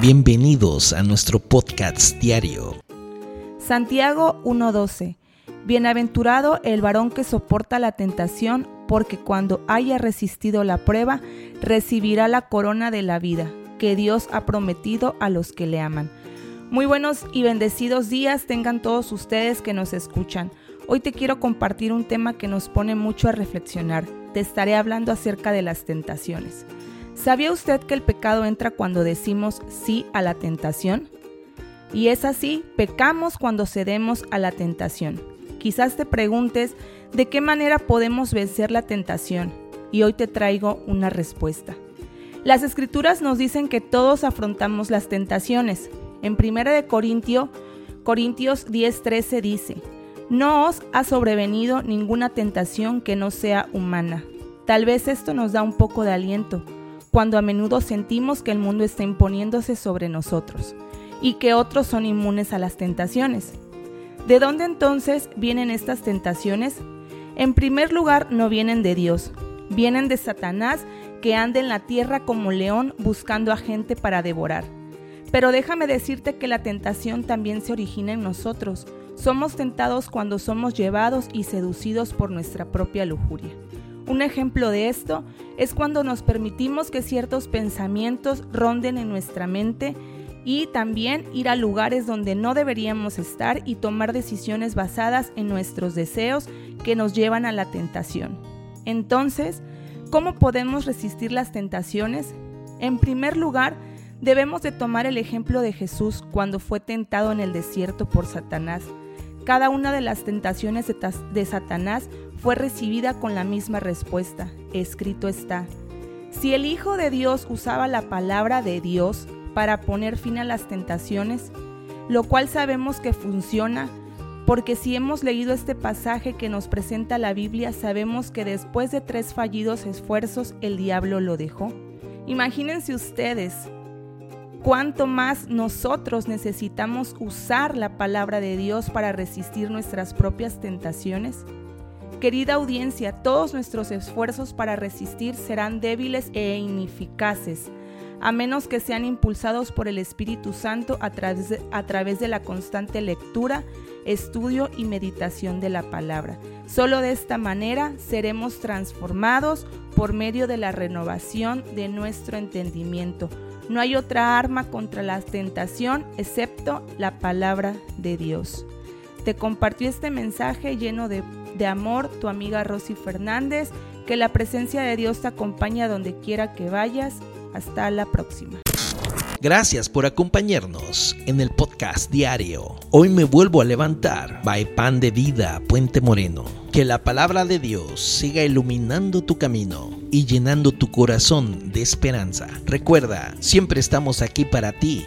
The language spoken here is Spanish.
Bienvenidos a nuestro podcast diario. Santiago 1:12 Bienaventurado el varón que soporta la tentación, porque cuando haya resistido la prueba, recibirá la corona de la vida que Dios ha prometido a los que le aman. Muy buenos y bendecidos días tengan todos ustedes que nos escuchan. Hoy te quiero compartir un tema que nos pone mucho a reflexionar. Te estaré hablando acerca de las tentaciones. ¿Sabía usted que el pecado entra cuando decimos sí a la tentación? Y es así, pecamos cuando cedemos a la tentación. Quizás te preguntes de qué manera podemos vencer la tentación y hoy te traigo una respuesta. Las escrituras nos dicen que todos afrontamos las tentaciones. En 1 de Corintio, Corintios 10:13 dice: No os ha sobrevenido ninguna tentación que no sea humana. Tal vez esto nos da un poco de aliento cuando a menudo sentimos que el mundo está imponiéndose sobre nosotros y que otros son inmunes a las tentaciones. ¿De dónde entonces vienen estas tentaciones? En primer lugar, no vienen de Dios, vienen de Satanás que anda en la tierra como león buscando a gente para devorar. Pero déjame decirte que la tentación también se origina en nosotros. Somos tentados cuando somos llevados y seducidos por nuestra propia lujuria. Un ejemplo de esto es cuando nos permitimos que ciertos pensamientos ronden en nuestra mente y también ir a lugares donde no deberíamos estar y tomar decisiones basadas en nuestros deseos que nos llevan a la tentación. Entonces, ¿cómo podemos resistir las tentaciones? En primer lugar, debemos de tomar el ejemplo de Jesús cuando fue tentado en el desierto por Satanás. Cada una de las tentaciones de, Satanás fue recibida con la misma respuesta. Escrito está. Si el Hijo de Dios usaba la palabra de Dios para poner fin a las tentaciones, lo cual sabemos que funciona, porque si hemos leído este pasaje que nos presenta la Biblia, sabemos que después de tres fallidos esfuerzos el diablo lo dejó. Imagínense ustedes, cuánto más nosotros necesitamos usar la palabra de Dios para resistir nuestras propias tentaciones. Querida audiencia, todos nuestros esfuerzos para resistir serán débiles e ineficaces, a menos que sean impulsados por el Espíritu Santo a través, de, a través de la constante lectura, estudio y meditación de la palabra. Solo de esta manera seremos transformados por medio de la renovación de nuestro entendimiento no hay otra arma contra la tentación excepto la palabra de Dios. Te compartió este mensaje lleno de, amor tu amiga Rosy Fernández. Que la presencia de Dios te acompañe donde quiera que vayas. Hasta la próxima. Gracias por acompañarnos en el podcast diario. Hoy me vuelvo a levantar. By Pan de Vida, Puente Moreno. Que la palabra de Dios siga iluminando tu camino y llenando tu corazón de esperanza. Recuerda, siempre estamos aquí para ti